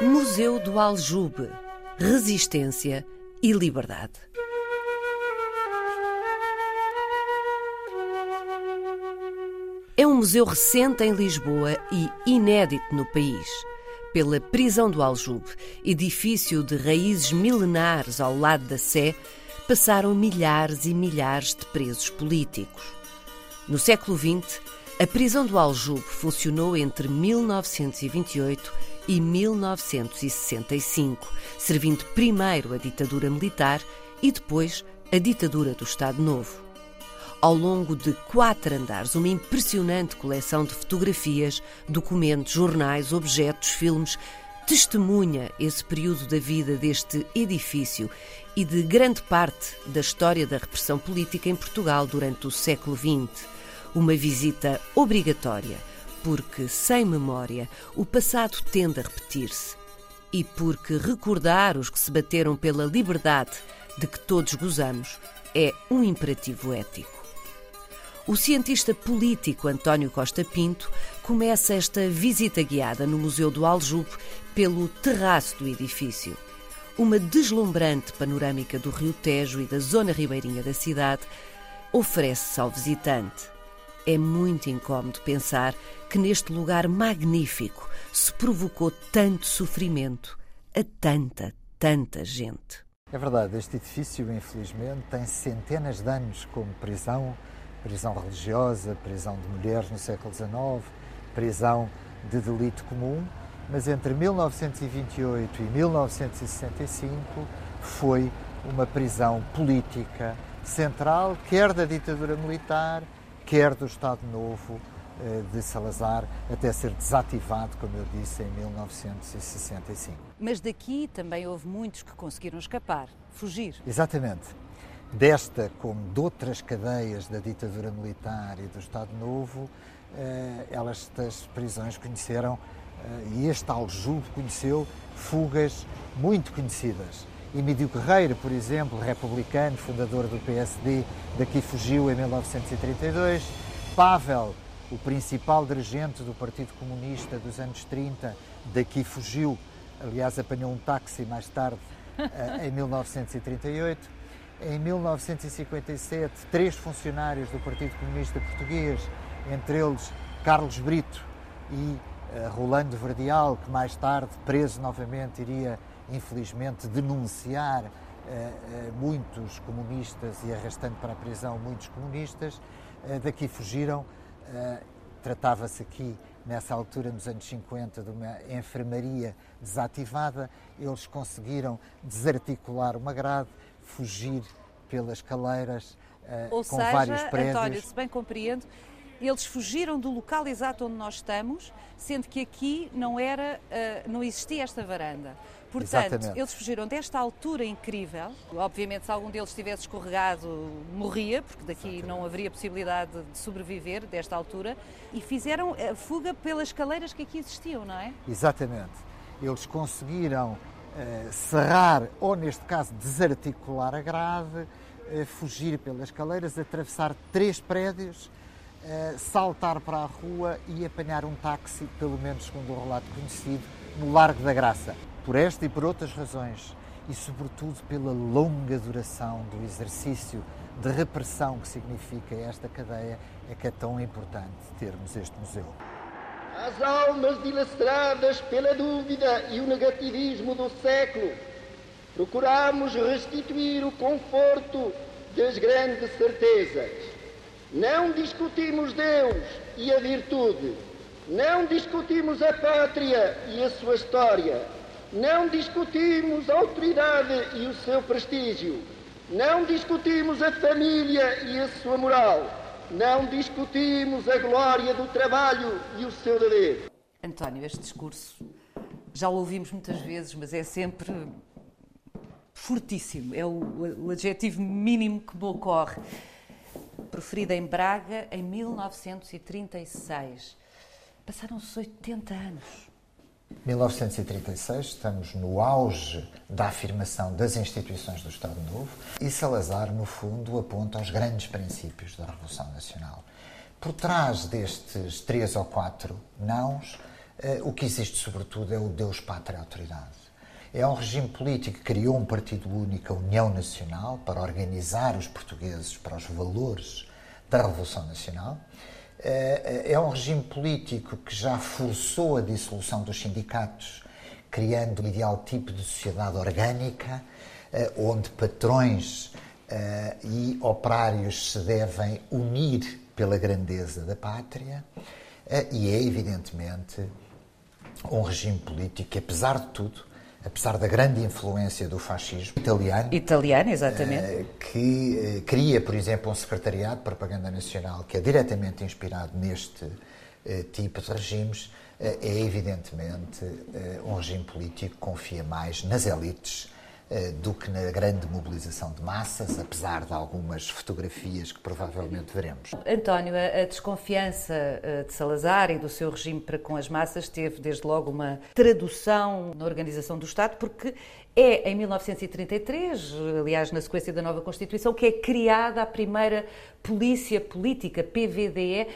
Museu do Aljube. Resistência e liberdade. É um museu recente em Lisboa e inédito no país. Pela prisão do Aljube, edifício de raízes milenares ao lado da Sé, passaram milhares e milhares de presos políticos. No século XX, a prisão do Aljube funcionou entre 1928 e 1965, servindo primeiro a ditadura militar e depois a ditadura do Estado Novo. Ao longo de quatro andares, uma impressionante coleção de fotografias, documentos, jornais, objetos, filmes testemunha esse período da vida deste edifício e de grande parte da história da repressão política em Portugal durante o século XX uma visita obrigatória, porque sem memória o passado tende a repetir-se e porque recordar os que se bateram pela liberdade de que todos gozamos é um imperativo ético. O cientista político António Costa Pinto começa esta visita guiada no Museu do Aljube pelo terraço do edifício. Uma deslumbrante panorâmica do Rio Tejo e da zona ribeirinha da cidade oferece-se ao visitante. É muito incómodo pensar que neste lugar magnífico se provocou tanto sofrimento a tanta, tanta gente. É verdade, este edifício, infelizmente, tem centenas de anos como prisão, prisão religiosa, prisão de mulheres no século XIX, prisão de delito comum, mas entre 1928 e 1965 foi uma prisão política central, quer da ditadura militar, quer do Estado Novo eh, de Salazar, até ser desativado, como eu disse, em 1965. Mas daqui também houve muitos que conseguiram escapar, fugir. Exatamente. Desta, como de outras cadeias da ditadura militar e do Estado Novo, eh, elas das prisões conheceram, eh, e este Aljube conheceu, fugas muito conhecidas Emílio Guerreiro, por exemplo, republicano, fundador do PSD, daqui fugiu em 1932. Pavel, o principal dirigente do Partido Comunista dos anos 30, daqui fugiu, aliás, apanhou um táxi mais tarde, eh, em 1938. Em 1957, três funcionários do Partido Comunista Português, entre eles Carlos Brito e eh, Rolando Verdial, que mais tarde, preso novamente, iria infelizmente, denunciar uh, uh, muitos comunistas e arrastando para a prisão muitos comunistas. Uh, daqui fugiram. Tratava-se aqui, nessa altura, nos anos 50, de uma enfermaria desativada. Eles conseguiram desarticular uma grade, fugir pelas caleiras Ou com seja, vários prédios. António, se bem compreendo, eles fugiram do local exato onde nós estamos, sendo que aqui não era, não existia esta varanda. Portanto, Exatamente. eles fugiram desta altura incrível. Obviamente, se algum deles tivesse escorregado, morria, porque daqui Exatamente. não haveria possibilidade de sobreviver desta altura. E fizeram a fuga pelas escaleiras que aqui existiam, não é? Exatamente. Eles conseguiram uh, serrar, ou neste caso, desarticular a grade, uh, fugir pelas escaleiras, atravessar três prédios, uh, saltar para a rua e apanhar um táxi, pelo menos segundo o relato conhecido, no Largo da Graça. Por esta e por outras razões, e sobretudo pela longa duração do exercício de repressão que significa esta cadeia, é que é tão importante termos este museu. As almas dilaceradas pela dúvida e o negativismo do século, procuramos restituir o conforto das grandes certezas. Não discutimos Deus e a virtude, não discutimos a pátria e a sua história não discutimos a autoridade e o seu prestígio. Não discutimos a família e a sua moral. Não discutimos a glória do trabalho e o seu dever. António, este discurso já o ouvimos muitas vezes, mas é sempre fortíssimo. É o, o adjetivo mínimo que me ocorre. Proferido em Braga em 1936. Passaram-se 80 anos. 1936, estamos no auge da afirmação das instituições do Estado Novo e Salazar, no fundo, aponta aos grandes princípios da Revolução Nacional. Por trás destes três ou quatro nãos o que existe, sobretudo, é o Deus, Pátria, Autoridade. É um regime político que criou um partido único, a União Nacional, para organizar os portugueses para os valores da Revolução Nacional. É um regime político que já forçou a dissolução dos sindicatos, criando um ideal tipo de sociedade orgânica, onde patrões e operários se devem unir pela grandeza da pátria, e é evidentemente um regime político que, apesar de tudo, apesar da grande influência do fascismo italiano. Italiano, exatamente. Eh, que eh, cria, por exemplo, um secretariado de propaganda nacional que é diretamente inspirado neste eh, tipo de regimes, é evidentemente um regime político que confia mais nas elites do que na grande mobilização de massas, apesar de algumas fotografias que provavelmente veremos. António, a desconfiança eh, de Salazar e do seu regime para com as massas teve desde logo uma tradução na organização do Estado, porque é em 1933, aliás, na sequência da nova Constituição, que é criada a primeira polícia política, PVDE,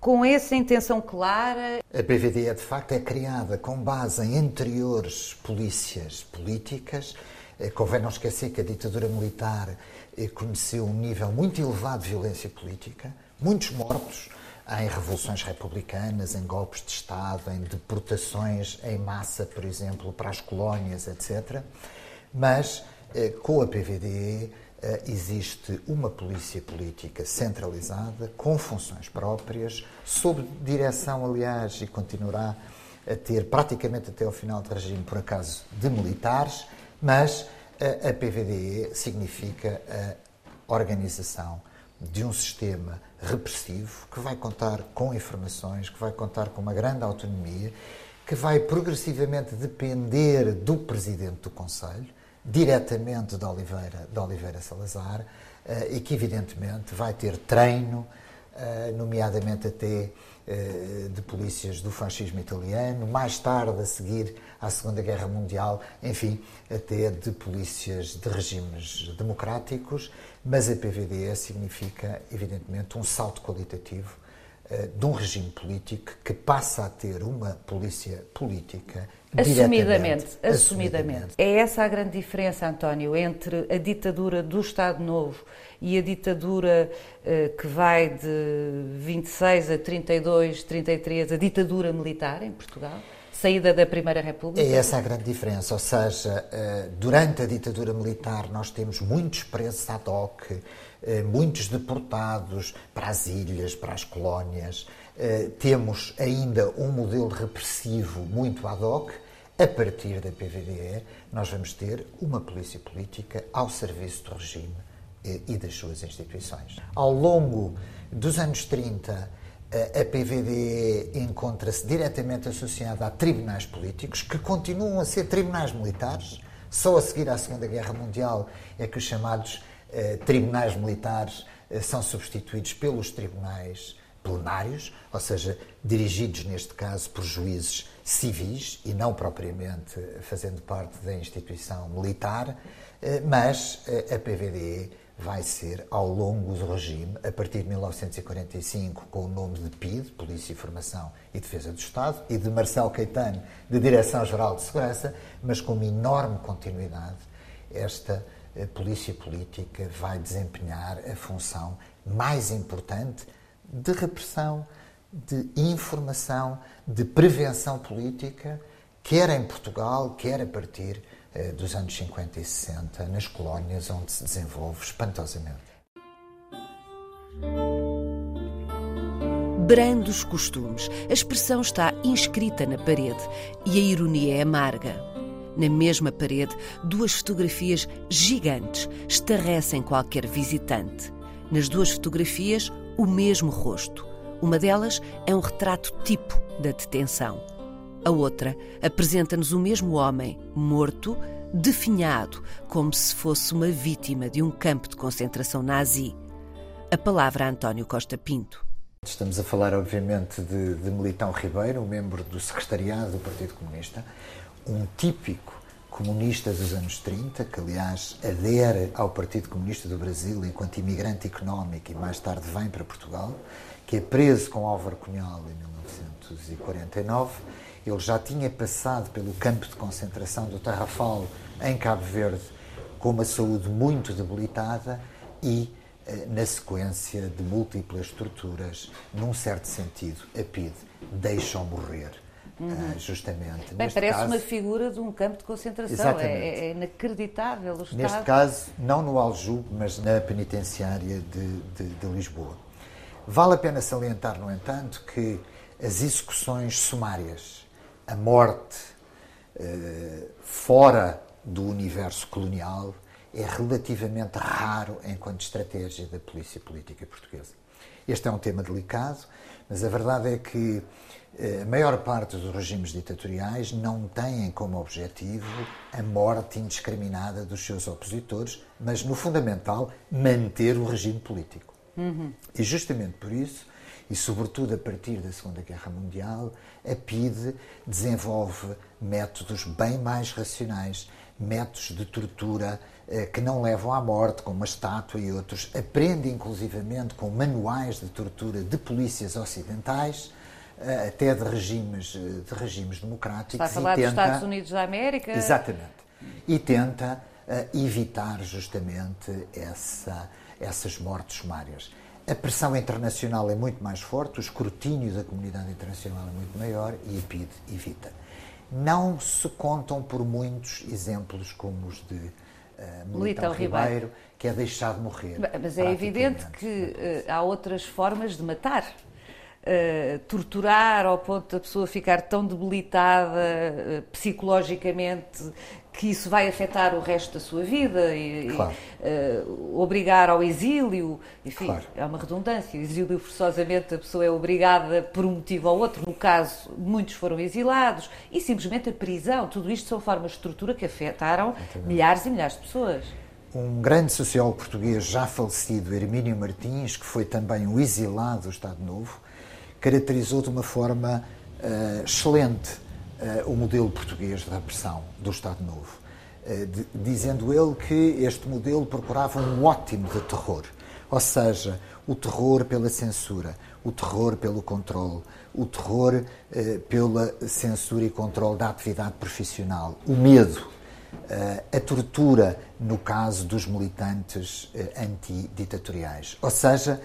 com essa intenção clara. A PVDE, de facto, é criada com base em anteriores polícias políticas eh, convém não esquecer que a ditadura militar eh, conheceu um nível muito elevado de violência política, muitos mortos em revoluções republicanas, em golpes de Estado, em deportações em massa, por exemplo, para as colónias, etc. Mas eh, com a PVDE existe uma polícia política centralizada, com funções próprias, sob direção, aliás, e continuará a ter praticamente até ao final do regime, por acaso, de militares mas a, PVDE significa a organização de um sistema repressivo que vai contar com informações, que vai contar com uma grande autonomia, que vai progressivamente depender do presidente do Conselho, diretamente de Oliveira, de Oliveira Salazar, eh, e que evidentemente vai ter treino, nomeadamente até eh, de polícias do fascismo italiano, mais tarde, a seguir à Segunda Guerra Mundial, enfim, até de polícias de regimes democráticos, mas a PVDE significa, evidentemente, um salto qualitativo eh, de um regime político que passa a ter uma polícia política Assumidamente, assumidamente, assumidamente. É essa a grande diferença, António, entre a ditadura do Estado Novo e a ditadura eh, que vai de 26 a 32, 33, a ditadura militar em Portugal? Saída da Primeira República? É essa a grande diferença, ou seja, eh, durante a ditadura militar nós temos muitos presos ad hoc, eh, muitos deportados para as ilhas, para as colónias, temos ainda um modelo repressivo muito ad hoc, a partir da PVDE, nós vamos ter uma polícia política ao serviço do regime e das suas instituições. Ao longo dos anos 30, a PVDE encontra-se diretamente associada a tribunais políticos, que continuam a ser tribunais militares. Só a seguir à Segunda Guerra Mundial é que os chamados eh, tribunais militares eh, são substituídos pelos tribunais plenários, ou seja, dirigidos neste caso por juízes civis e não propriamente fazendo parte da instituição militar, eh, mas eh, a PVDE vai ser, ao longo do regime, a partir de 1945, com o nome de PID, Polícia, Informação e Defesa do Estado, e de Marcelo Caetano, de Direção-Geral de Segurança, mas com uma enorme continuidade, esta eh, Polícia Política vai desempenhar a função mais importante de repressão, de informação, de prevenção política, quer em Portugal, quer a partir eh, dos anos 50 e 60, nas colónias onde se desenvolve espantosamente. Brandos costumes. A expressão está inscrita na parede e a ironia é amarga. Na mesma parede, duas fotografias gigantes estarrecem qualquer visitante. Nas duas fotografias, o mesmo rosto. Uma delas é um retrato tipo da detenção. A outra apresenta-nos o mesmo homem, morto, definhado, como se fosse uma vítima de um campo de concentração nazi. A palavra a António Costa Pinto. Estamos a falar, obviamente, de, de Militão Ribeiro, um membro do secretariado do Partido Comunista, um típico comunista dos anos 30, que aliás adere ao Partido Comunista do Brasil enquanto imigrante económico e mais tarde vem para Portugal, que é preso com Álvaro Cunhal em 1949 Ele já tinha passado pelo campo de concentração do Tarrafal em Cabo Verde com uma saúde muito debilitada e, eh, na sequência de múltiplas torturas, num certo sentido, a PID deixa-o morrer. Uhum. Uh, justamente. Bem, parece caso, uma figura de um campo de concentração. É, é, inacreditável o estado. Neste caso, não no Aljube, mas na penitenciária de, de, de Lisboa. Vale a pena salientar, no entanto, que as execuções sumárias, a morte uh, fora do universo colonial, é relativamente raro enquanto estratégia da polícia política portuguesa. Este é um tema delicado, mas a verdade é que eh, a maior parte dos regimes ditatoriais não têm como objetivo a morte indiscriminada dos seus opositores, mas, no fundamental, manter o regime político. Uhum. E justamente por isso, e sobretudo a partir da Segunda Guerra Mundial, a PIDE desenvolve métodos bem mais racionais, métodos de tortura eh, que não levam à morte, como a estátua e outros. Aprende inclusivamente com manuais de tortura de polícias ocidentais, eh, até de regimes, eh, de regimes democráticos. Está a falar tenta, dos Estados Unidos da América? Exatamente. E tenta evitar justamente essa essas mortes sumárias. A pressão internacional é muito mais forte, o escrutínio da comunidade internacional é muito maior e a PID evita. Não se contam por muitos exemplos como os de uh, Militão Ribeiro, Ribeiro, que é deixado morrer. Mas é evidente que uh, há outras formas de matar. Uh, torturar ao ponto da pessoa ficar tão debilitada uh, psicologicamente que isso vai afetar o resto da sua vida e, claro. e uh, obrigar ao exílio, enfim, claro. é uma redundância. Exílio forçosamente a pessoa é obrigada por um motivo ou outro, no caso, muitos foram exilados, e simplesmente a prisão. Tudo isto são formas de tortura que afetaram milhares e milhares de pessoas. Um grande sociólogo português já falecido, Hermínio Martins, que foi também um exilado do Estado Novo, caracterizou de uma forma uh, excelente uh, o modelo português da repressão do Estado Novo, uh, de, dizendo ele que este modelo procurava um ótimo de terror, ou seja, o terror pela censura, o terror pelo controle, o terror uh, pela censura e controle da atividade profissional, o medo, a tortura no caso dos militantes antiditatoriais. Ou seja,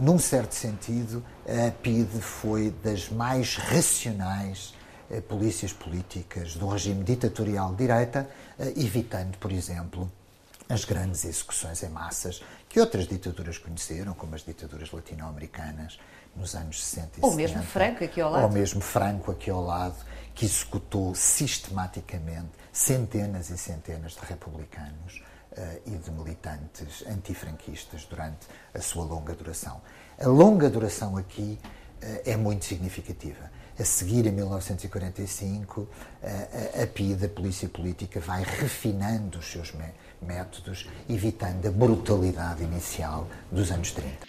num certo sentido, a PIDE foi das mais racionais eh, polícias políticas do regime ditatorial de direita, eh, evitando, por exemplo, as grandes execuções em massas que outras ditaduras conheceram, como as ditaduras latino-americanas nos anos 60 e ou 70. Ou mesmo Franco aqui ao lado. Ou mesmo Franco aqui ao lado, que executou sistematicamente centenas e centenas de republicanos e de militantes antifranquistas durante a sua longa duração. A longa duração aqui uh, é muito significativa a seguir, em 1945, a, a, a PID, a Polícia Política, vai refinando os seus métodos, evitando a brutalidade inicial dos anos 30.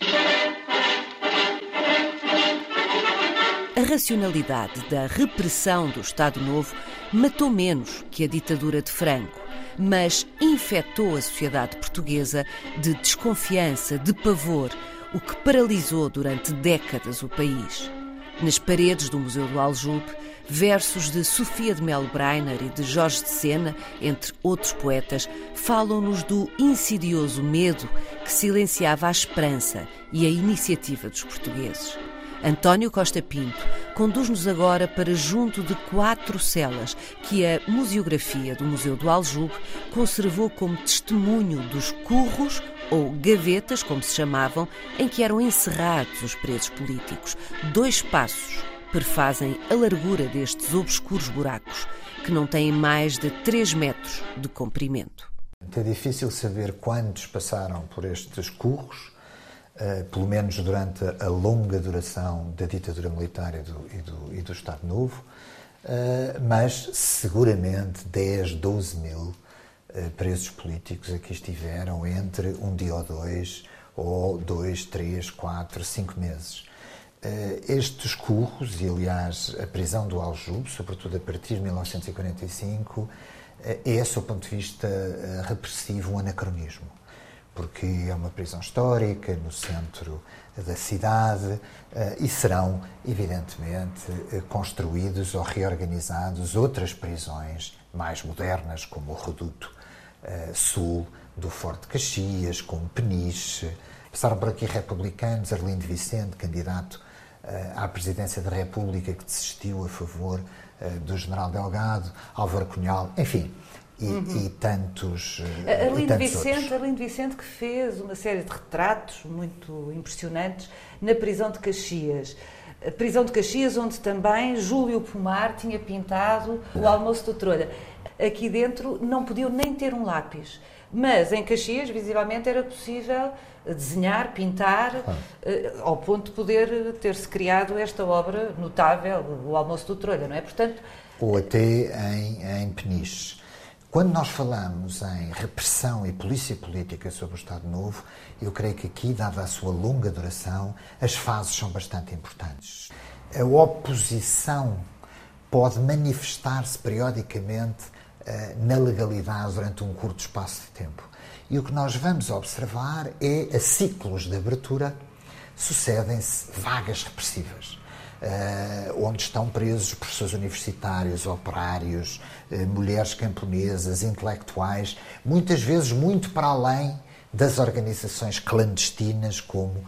A racionalidade da repressão do Estado Novo matou menos que a ditadura de Franco, mas infectou a sociedade portuguesa de desconfiança, de pavor, o que paralisou durante décadas o país. Nas paredes do Museu do Aljube, versos de Sofia de Melo Breiner e de Jorge de Sena, entre outros poetas, falam-nos do insidioso medo que silenciava a esperança e a iniciativa dos portugueses. António Costa Pinto conduz-nos agora para junto de quatro celas que a museografia do Museu do Aljube conservou como testemunho dos curros ou gavetas, como se chamavam, em que eram encerrados os presos políticos. Dois passos perfazem a largura destes obscuros buracos, que não têm mais de 3 metros de comprimento. É difícil saber quantos passaram por estes curros, uh, pelo menos durante a longa duração da ditadura militar e do, e do, e do Estado Novo, uh, mas seguramente 10, 12 mil eh, presos políticos aqui estiveram entre um dia ou dois, ou dois, três, quatro, cinco meses. Eh, estes curros, e aliás a prisão do Aljube, sobretudo a partir de 1945, eh, é, sob o ponto de vista repressivo, um anacronismo. Porque é uma prisão histórica no centro da cidade eh, e serão, evidentemente, eh, construídos ou reorganizados outras prisões mais modernas, como o Reduto eh, Sul do Forte Caxias, como Peniche. Passaram por aqui republicanos, Arlindo Vicente, candidato à presidência da República, que desistiu a favor do general Delgado, Álvaro Cunhal, enfim, e, uhum. e tantos. Uh, Arlindo Vicente, outros. Arlindo Vicente que fez uma série de retratos muito impressionantes na prisão de Caxias. A prisão de Caxias, onde também Júlio Pomar tinha pintado o almoço do Trolha. Aqui dentro não podiam nem ter um lápis. Mas em Caxias, visivelmente, era possível desenhar, pintar, ah. ao ponto de poder ter-se criado esta obra notável, o Almoço do Trolha, não é? Portanto, Ou até em, em Peniche. Quando nós falamos em repressão e polícia política sobre o Estado Novo, eu creio que aqui, dada a sua longa duração, as fases são bastante importantes. A oposição pode manifestar-se periodicamente uh, na legalidade durante um curto espaço de tempo. E o que nós vamos observar é, a ciclos de abertura, sucedem-se vagas repressivas uh, onde estão presos professores universitários, operários, uh, mulheres camponesas, intelectuais, muitas vezes muito para além das organizações clandestinas como uh,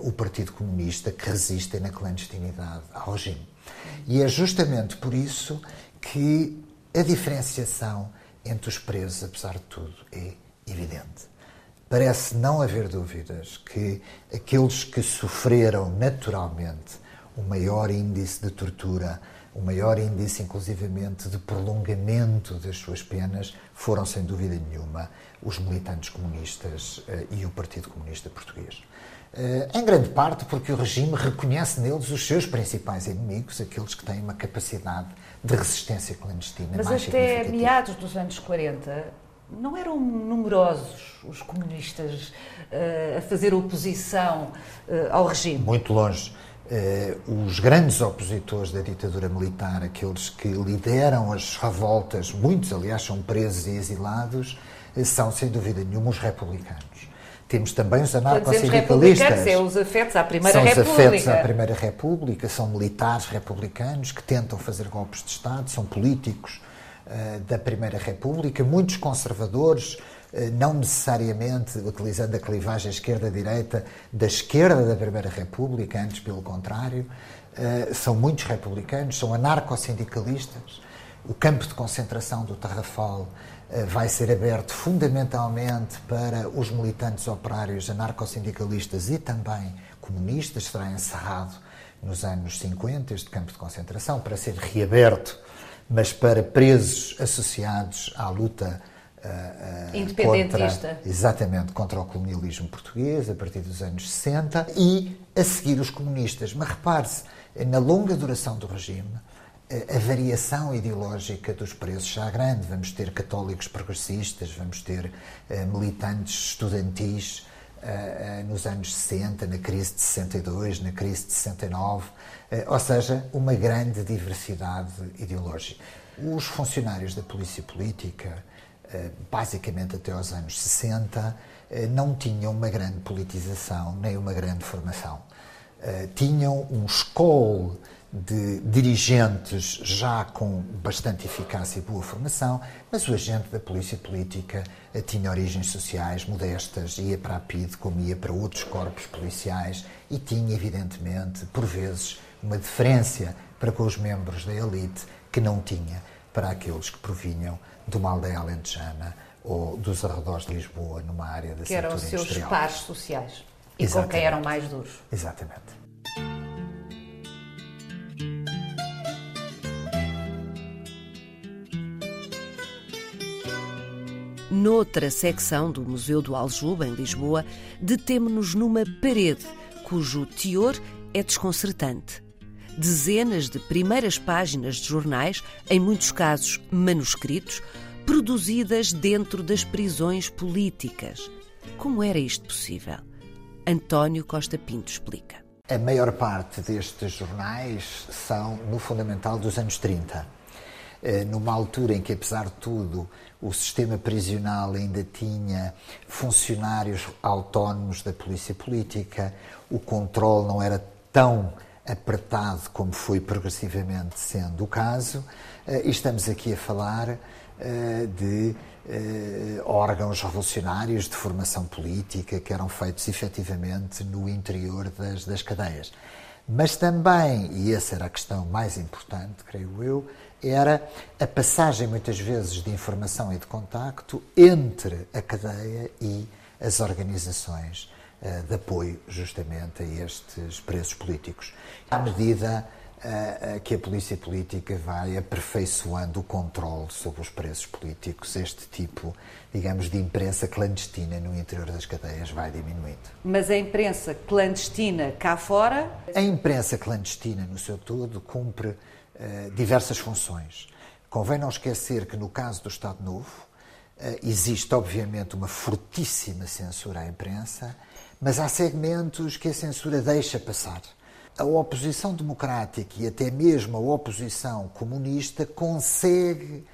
o Partido Comunista, que resistem na clandestinidade ao regime. E é justamente por isso que a diferenciação entre os presos, apesar de tudo, é evidente. Parece não haver dúvidas que aqueles que sofreram naturalmente o maior índice de tortura, o maior índice, inclusivamente, de prolongamento das suas penas foram, sem dúvida nenhuma, os militantes comunistas uh, e o Partido Comunista Português. Uh, em grande parte porque o regime reconhece neles os seus principais inimigos, aqueles que têm uma capacidade de resistência clandestina Mas mais até meados dos anos 40 não eram numerosos os comunistas uh, a fazer oposição ao regime. Muito longe. Eh, os grandes opositores da ditadura militar, aqueles que lideram as revoltas, muitos, aliás, são presos e exilados, eh, são, sem dúvida nenhuma, os republicanos. Temos também os anarcossindicalistas. São os afetos à Primeira são República. São os afetos à Primeira República, são militares republicanos que tentam fazer golpes de Estado, são políticos uh, da Primeira República, muitos conservadores, não necessariamente utilizando a clivagem esquerda-direita da esquerda da Primeira República, antes pelo contrário, eh, são muitos republicanos, são anarcossindicalistas. O campo de concentração do Tarrafal eh, vai ser aberto fundamentalmente para os militantes operários anarcossindicalistas e também comunistas, será encerrado nos anos 50 este campo de concentração para ser reaberto, mas para presos associados à luta Uh, Independentista. Contra, exatamente, contra o colonialismo português, a partir dos anos 60, e a seguir os comunistas. Mas repare-se, na longa duração do regime, a variação ideológica dos presos será grande. Vamos ter católicos progressistas, vamos ter uh, militantes estudantis uh, nos anos 60, na crise de 62, na crise de 69, ou seja, uma grande diversidade ideológica. Os funcionários da polícia política, eh, basicamente até aos anos 60, eh, não tinham uma grande politização nem uma grande formação. Eh, tinham um escol de dirigentes já com bastante eficácia e boa formação, mas o agente da polícia política tinha origens sociais modestas, ia para a PIDE como ia para outros corpos policiais e tinha, evidentemente, por vezes, uma diferença para com os membros da elite que não tinha para aqueles que provinham de uma aldeia alentejana ou dos arredores de Lisboa, numa área da Que eram os seus industrial. pares sociais e Exatamente. com quem eram mais duros. Exatamente. Noutra secção do Museu do Aljube, em Lisboa, detemo-nos numa parede cujo teor é desconcertante dezenas de primeiras páginas de jornais, em muitos casos manuscritos, produzidas dentro das prisões políticas. Como era isto possível? António Costa Pinto explica. A maior parte destes jornais são, no fundamental, dos anos 30. eh, numa altura em que, apesar de tudo, o sistema prisional ainda tinha funcionários autónomos da polícia política, o controle não era tão apertado como foi progressivamente sendo o caso, eh, e estamos aqui a falar eh, de órgãos revolucionários de formação política que eram feitos efetivamente no interior das, das cadeias. Mas também, e essa era a questão mais importante, creio eu, era a passagem muitas vezes de informação e de contacto entre a cadeia e as organizações de apoio justamente a estes presos políticos. À medida uh, que a polícia política vai aperfeiçoando o controle sobre os presos políticos, este tipo, digamos, de imprensa clandestina no interior das cadeias vai diminuindo. Mas a imprensa clandestina cá fora? A imprensa clandestina, no seu todo, cumpre eh, diversas funções. Convém não esquecer que, no caso do Estado Novo, uh, existe, obviamente, uma fortíssima censura à imprensa, mas há segmentos que a censura deixa passar. A oposição democrática e até mesmo a oposição comunista consegue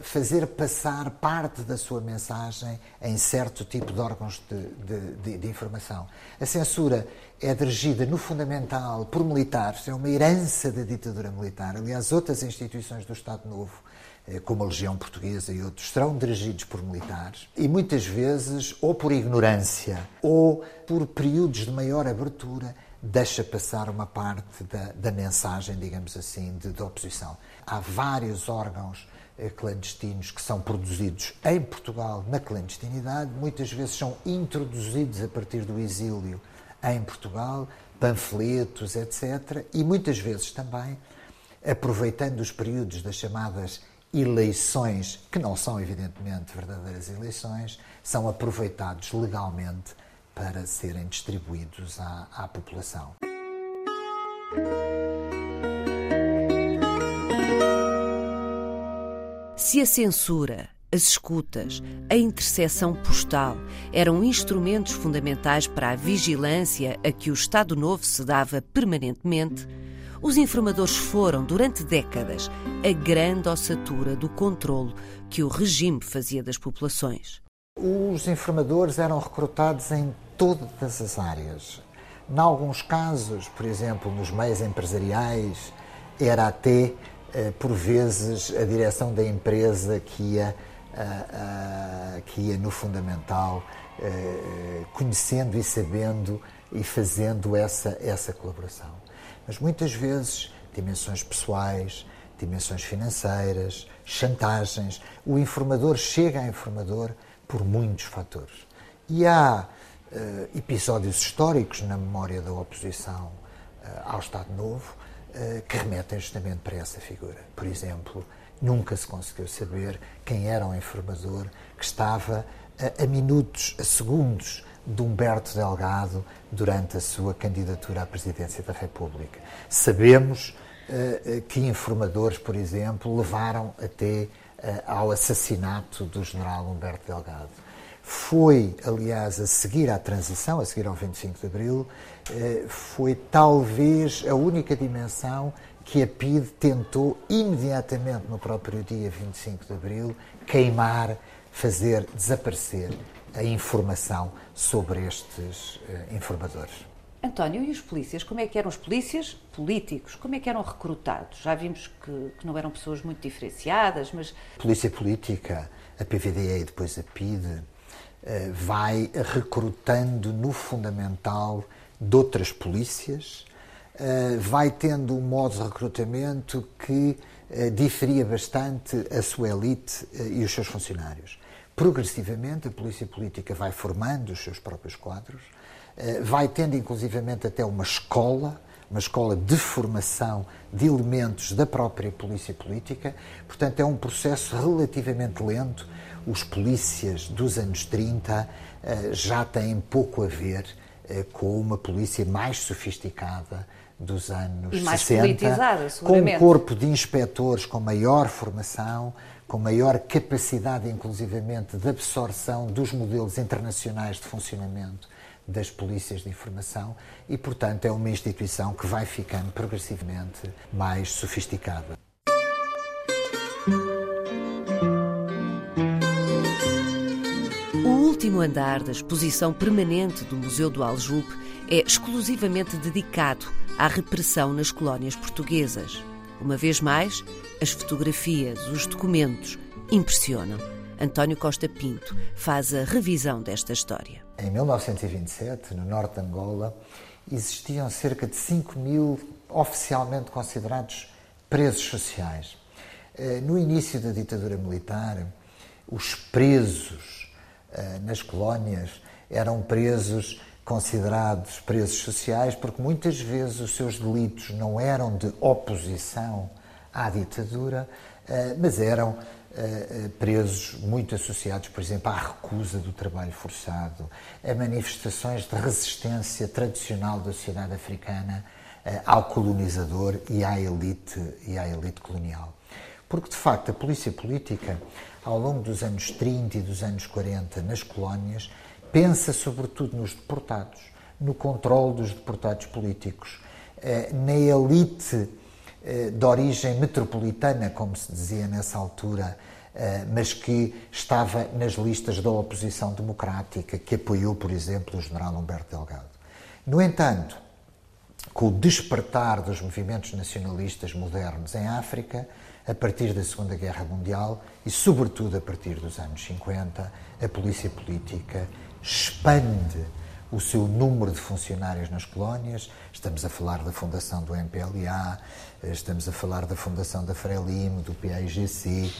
fazer passar parte da sua mensagem em certo tipo de órgãos de, de, de, informação. A censura é dirigida, no fundamental, por militares, é uma herança da ditadura militar. Aliás, outras instituições do Estado Novo, como a Legião Portuguesa e outros, serão dirigidos por militares e muitas vezes, ou por ignorância, ou por períodos de maior abertura, deixa passar uma parte da, da mensagem, digamos assim, de, de oposição. Há vários órgãos eh, clandestinos que são produzidos em Portugal na clandestinidade, muitas vezes são introduzidos a partir do exílio em Portugal, panfletos, etc. E muitas vezes também, aproveitando os períodos das chamadas eleições, que não são evidentemente verdadeiras eleições, são aproveitados legalmente para serem distribuídos à, à população. Se a censura, as escutas, a interseção postal eram instrumentos fundamentais para a vigilância a que o Estado Novo se dava permanentemente, os informadores foram, durante décadas, a grande ossatura do controlo que o regime fazia das populações. Os informadores eram recrutados em todas as áreas. Em alguns casos, por exemplo, nos meios empresariais, era até eh, por vezes a direção da empresa que ia, que ia no fundamental, eh, conhecendo e sabendo e fazendo essa, essa colaboração. Mas muitas vezes dimensões pessoais, dimensões financeiras, chantagens. O informador chega a informador por muitos fatores. E há uh, episódios históricos na memória da oposição uh, ao Estado Novo eh, que remetem justamente para essa figura. Por exemplo, nunca se conseguiu saber quem era o informador que estava a minutos, a segundos de Humberto Delgado durante a sua candidatura à presidência da República. Sabemos uh, que informadores, por exemplo, levaram até uh, ao assassinato do general Humberto Delgado. Foi, aliás, a seguir à transição, a seguir ao 25 de Abril, eh, foi talvez a única dimensão que a PID tentou imediatamente no próprio dia 25 de Abril queimar, fazer desaparecer a informação sobre estes eh, informadores. António, e os polícias? Como é que eram os polícias políticos? Como é que eram recrutados? Já vimos que, que não eram pessoas muito diferenciadas, mas... Polícia política, a PVDE e depois a PID, eh, vai recrutando no fundamental de outras polícias, eh, vai tendo um modo de recrutamento que diferia bastante a sua elite e os seus funcionários. Progressivamente, a polícia política vai formando os seus próprios quadros, vai tendo inclusivamente até uma escola, uma escola de formação de elementos da própria polícia política. Portanto, é um processo relativamente lento os polícias dos anos 30 eh, já têm pouco a ver eh, com uma polícia mais sofisticada dos anos e mais 60, politizada, com um corpo de inspectores com maior formação, com maior capacidade, inclusivamente, de absorção dos modelos internacionais de funcionamento das polícias de informação e, portanto, é uma instituição que vai ficando progressivamente mais sofisticada. O último andar da exposição permanente do Museu do Aljube é exclusivamente dedicado à repressão nas colónias portuguesas. Uma vez mais, as fotografias, os documentos impressionam. António Costa Pinto faz a revisão desta história. Em 1927, no norte de Angola, existiam cerca de 5 mil oficialmente considerados presos sociais. Eh, no início da ditadura militar, os presos eh, nas colónias eram presos considerados presos sociais porque muitas vezes os seus delitos não eram de oposição à ditadura, eh, mas eram presos muito associados, por exemplo, à recusa do trabalho forçado, a manifestações de resistência tradicional da sociedade africana ao colonizador e à elite e à elite colonial. Porque, de facto, a polícia política, ao longo dos anos 30 e dos anos 40, nas colónias, pensa sobretudo nos deportados, no controle dos deportados políticos, eh, na elite eh, de origem metropolitana, como se dizia nessa altura, eh, mas que estava nas listas da oposição democrática, que apoiou, por exemplo, o general Humberto Delgado. No entanto, com o despertar dos movimentos nacionalistas modernos em África, a partir da Segunda Guerra Mundial e, sobretudo, a partir dos anos 50, a polícia política expande o seu número de funcionários nas colónias. Estamos a falar da fundação do MPLA, estamos a falar da fundação da Frelimo, do PAIGC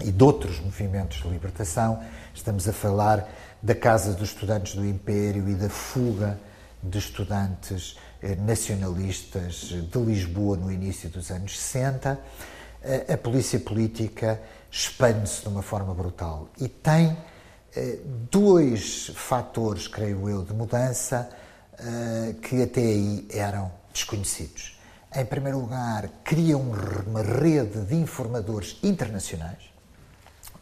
e de outros movimentos de libertação. Estamos a falar da Casa dos Estudantes do Império e da fuga de estudantes eh, nacionalistas de Lisboa no início dos anos 60 a polícia política expande-se de uma forma brutal e tem eh, dois fatores, creio eu, de mudança eh, que até aí eram desconhecidos. Em primeiro lugar, cria uma rede de informadores internacionais.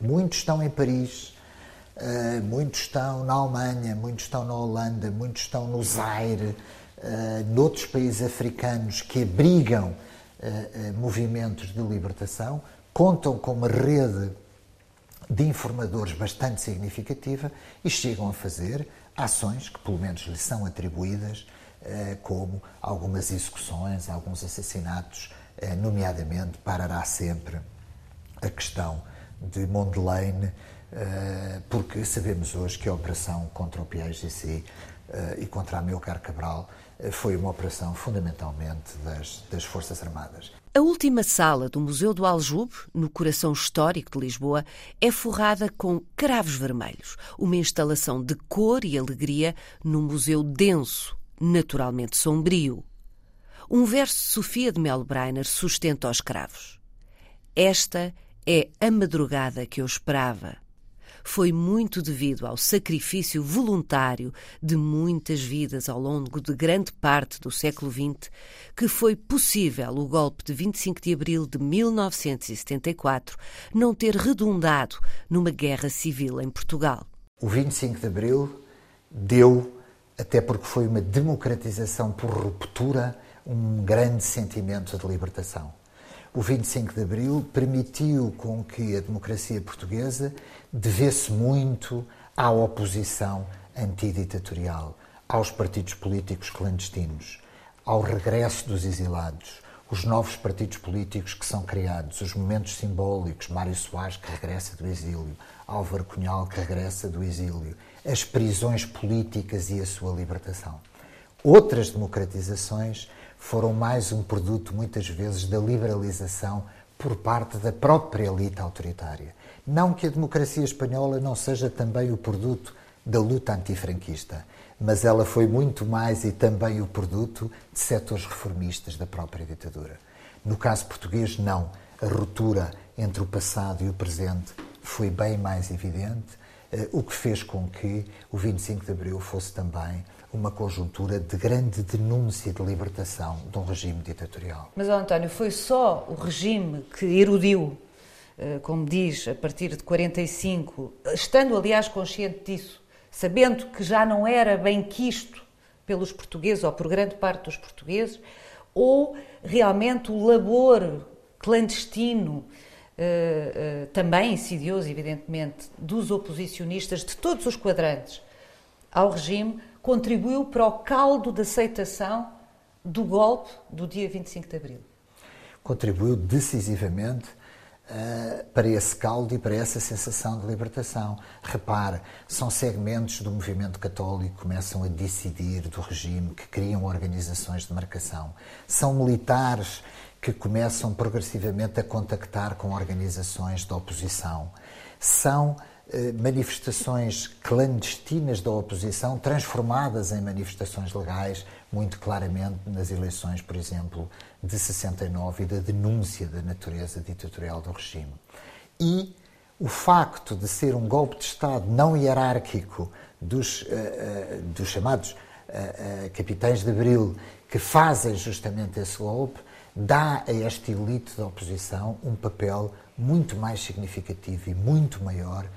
Muitos estão em Paris, eh, muitos estão na Alemanha, muitos estão na Holanda, muitos estão no Zaire, noutros países africanos que abrigam movimentos de libertação, contam com uma rede de informadores bastante significativa e chegam a fazer ações que, pelo menos, lhes são atribuídas, uh, como algumas execuções, alguns assassinatos, uh, nomeadamente parará sempre a questão de Mondlane, porque sabemos hoje que a operação contra o PIGC e contra a Amilcar Cabral foi uma operação fundamentalmente das, das Forças Armadas. A última sala do Museu do Aljube, no coração histórico de Lisboa, é forrada com cravos vermelhos, uma instalação de cor e alegria num museu denso, naturalmente sombrio. Um verso de Sofia de Melo Breiner sustenta os cravos. Esta é a madrugada que eu esperava foi muito devido ao sacrifício voluntário de muitas vidas ao longo de grande parte do século XX que foi possível o golpe de 25 de abril de 1974 não ter redundado numa guerra civil em Portugal. O 25 de abril deu, até porque foi uma democratização por ruptura, um grande sentimento de libertação o 25 de Abril permitiu com que a democracia portuguesa devesse muito à oposição antiditatorial, aos partidos políticos clandestinos, ao regresso dos exilados, os novos partidos políticos que são criados, os momentos simbólicos, Mário Soares que regressa do exílio, Álvaro Cunhal que regressa do exílio, as prisões políticas e a sua libertação. Outras democratizações foram mais um produto, muitas vezes, da liberalização por parte da própria elite autoritária. Não que a democracia espanhola não seja também o produto da luta antifranquista, mas ela foi muito mais e também o produto de setores reformistas da própria ditadura. No caso português, não. A ruptura entre o passado e o presente foi bem mais evidente, eh, o que fez com que o 25 de Abril fosse também uma conjuntura de grande denúncia de libertação de um regime ditatorial. Mas, António, foi só o regime que erudiu, eh, como diz, a partir de 45, estando, aliás, consciente disso, sabendo que já não era bem quisto pelos portugueses ou por grande parte dos portugueses, ou realmente o labor clandestino uh, também insidioso, evidentemente, dos oposicionistas de todos os quadrantes ao regime, contribuiu para o caldo de aceitação do golpe do dia 25 de abril? Contribuiu decisivamente uh, para esse caldo e para essa sensação de libertação. Repare, são segmentos do movimento católico que começam a decidir do regime, que criam organizações de marcação. São militares que começam progressivamente a contactar com organizações da oposição. São manifestações clandestinas da oposição transformadas em manifestações legais, muito claramente nas eleições, por exemplo, de 69 e da denúncia da natureza ditatorial do regime. E o facto de ser um golpe de Estado não hierárquico dos, uh, uh, dos chamados uh, capitães de Abril que fazem justamente esse golpe, dá a esta elite da oposição um papel muito mais significativo e muito maior eh,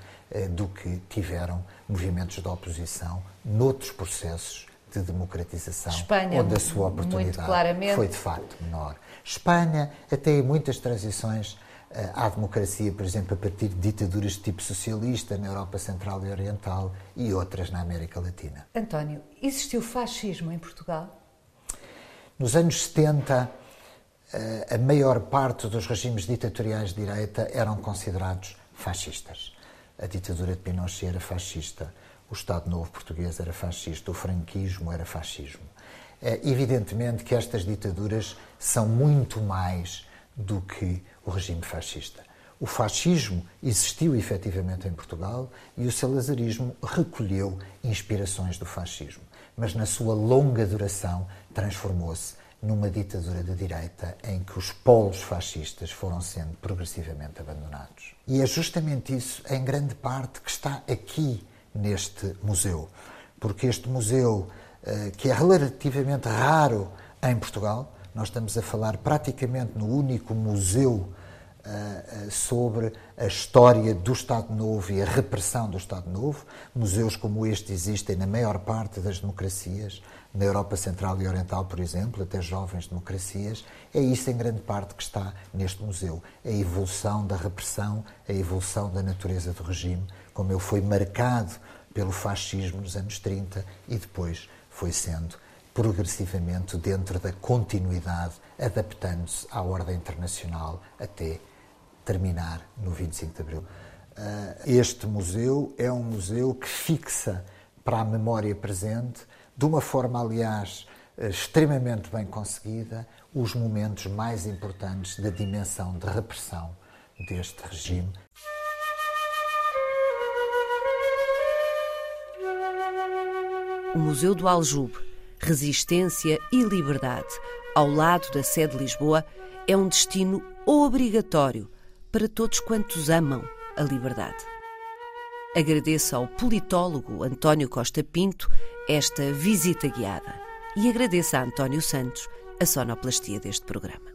do que tiveram movimentos da oposição noutros processos de democratização, Espanha, onde a sua oportunidade foi de facto menor. Espanha, até em muitas transições eh, à democracia, por exemplo, a partir de ditaduras de tipo socialista na Europa Central e Oriental e outras na América Latina. António, existiu fascismo em Portugal? Nos anos 70, eh, a maior parte dos regimes ditatoriais de direita eram considerados fascistas. A ditadura de Pinochet era fascista, o Estado Novo Português era fascista, o franquismo era fascismo. É evidentemente que estas ditaduras são muito mais do que o regime fascista. O fascismo existiu efetivamente em Portugal e o salazarismo recolheu inspirações do fascismo, mas na sua longa duração transformou-se numa ditadura de direita em que os polos fascistas foram sendo progressivamente abandonados. E é justamente isso, em grande parte, que está aqui neste museu. Porque este museu, eh, que é relativamente raro em Portugal, nós estamos a falar praticamente no único museu eh, eh, sobre a história do Estado Novo e a repressão do Estado Novo. Museus como este existem na maior parte das democracias na Europa Central e Oriental, por exemplo, até jovens democracias, é isso em grande parte que está neste museu. A evolução da repressão, a evolução da natureza do regime, como ele foi marcado pelo fascismo nos anos 30 e depois foi sendo progressivamente dentro da continuidade, adaptando-se à ordem internacional até terminar no 25 de Abril. Ah, este museu é um museu que fixa para a memória presente de uma forma, aliás, eh, extremamente bem conseguida, os momentos mais importantes da dimensão de repressão deste regime. O Museu do Aljube, Resistência e Liberdade, ao lado da sede de Lisboa, é um destino obrigatório para todos quantos amam a liberdade. Agradeço ao politólogo António Costa Pinto esta visita guiada e agradeço a António Santos a sonoplastia deste programa.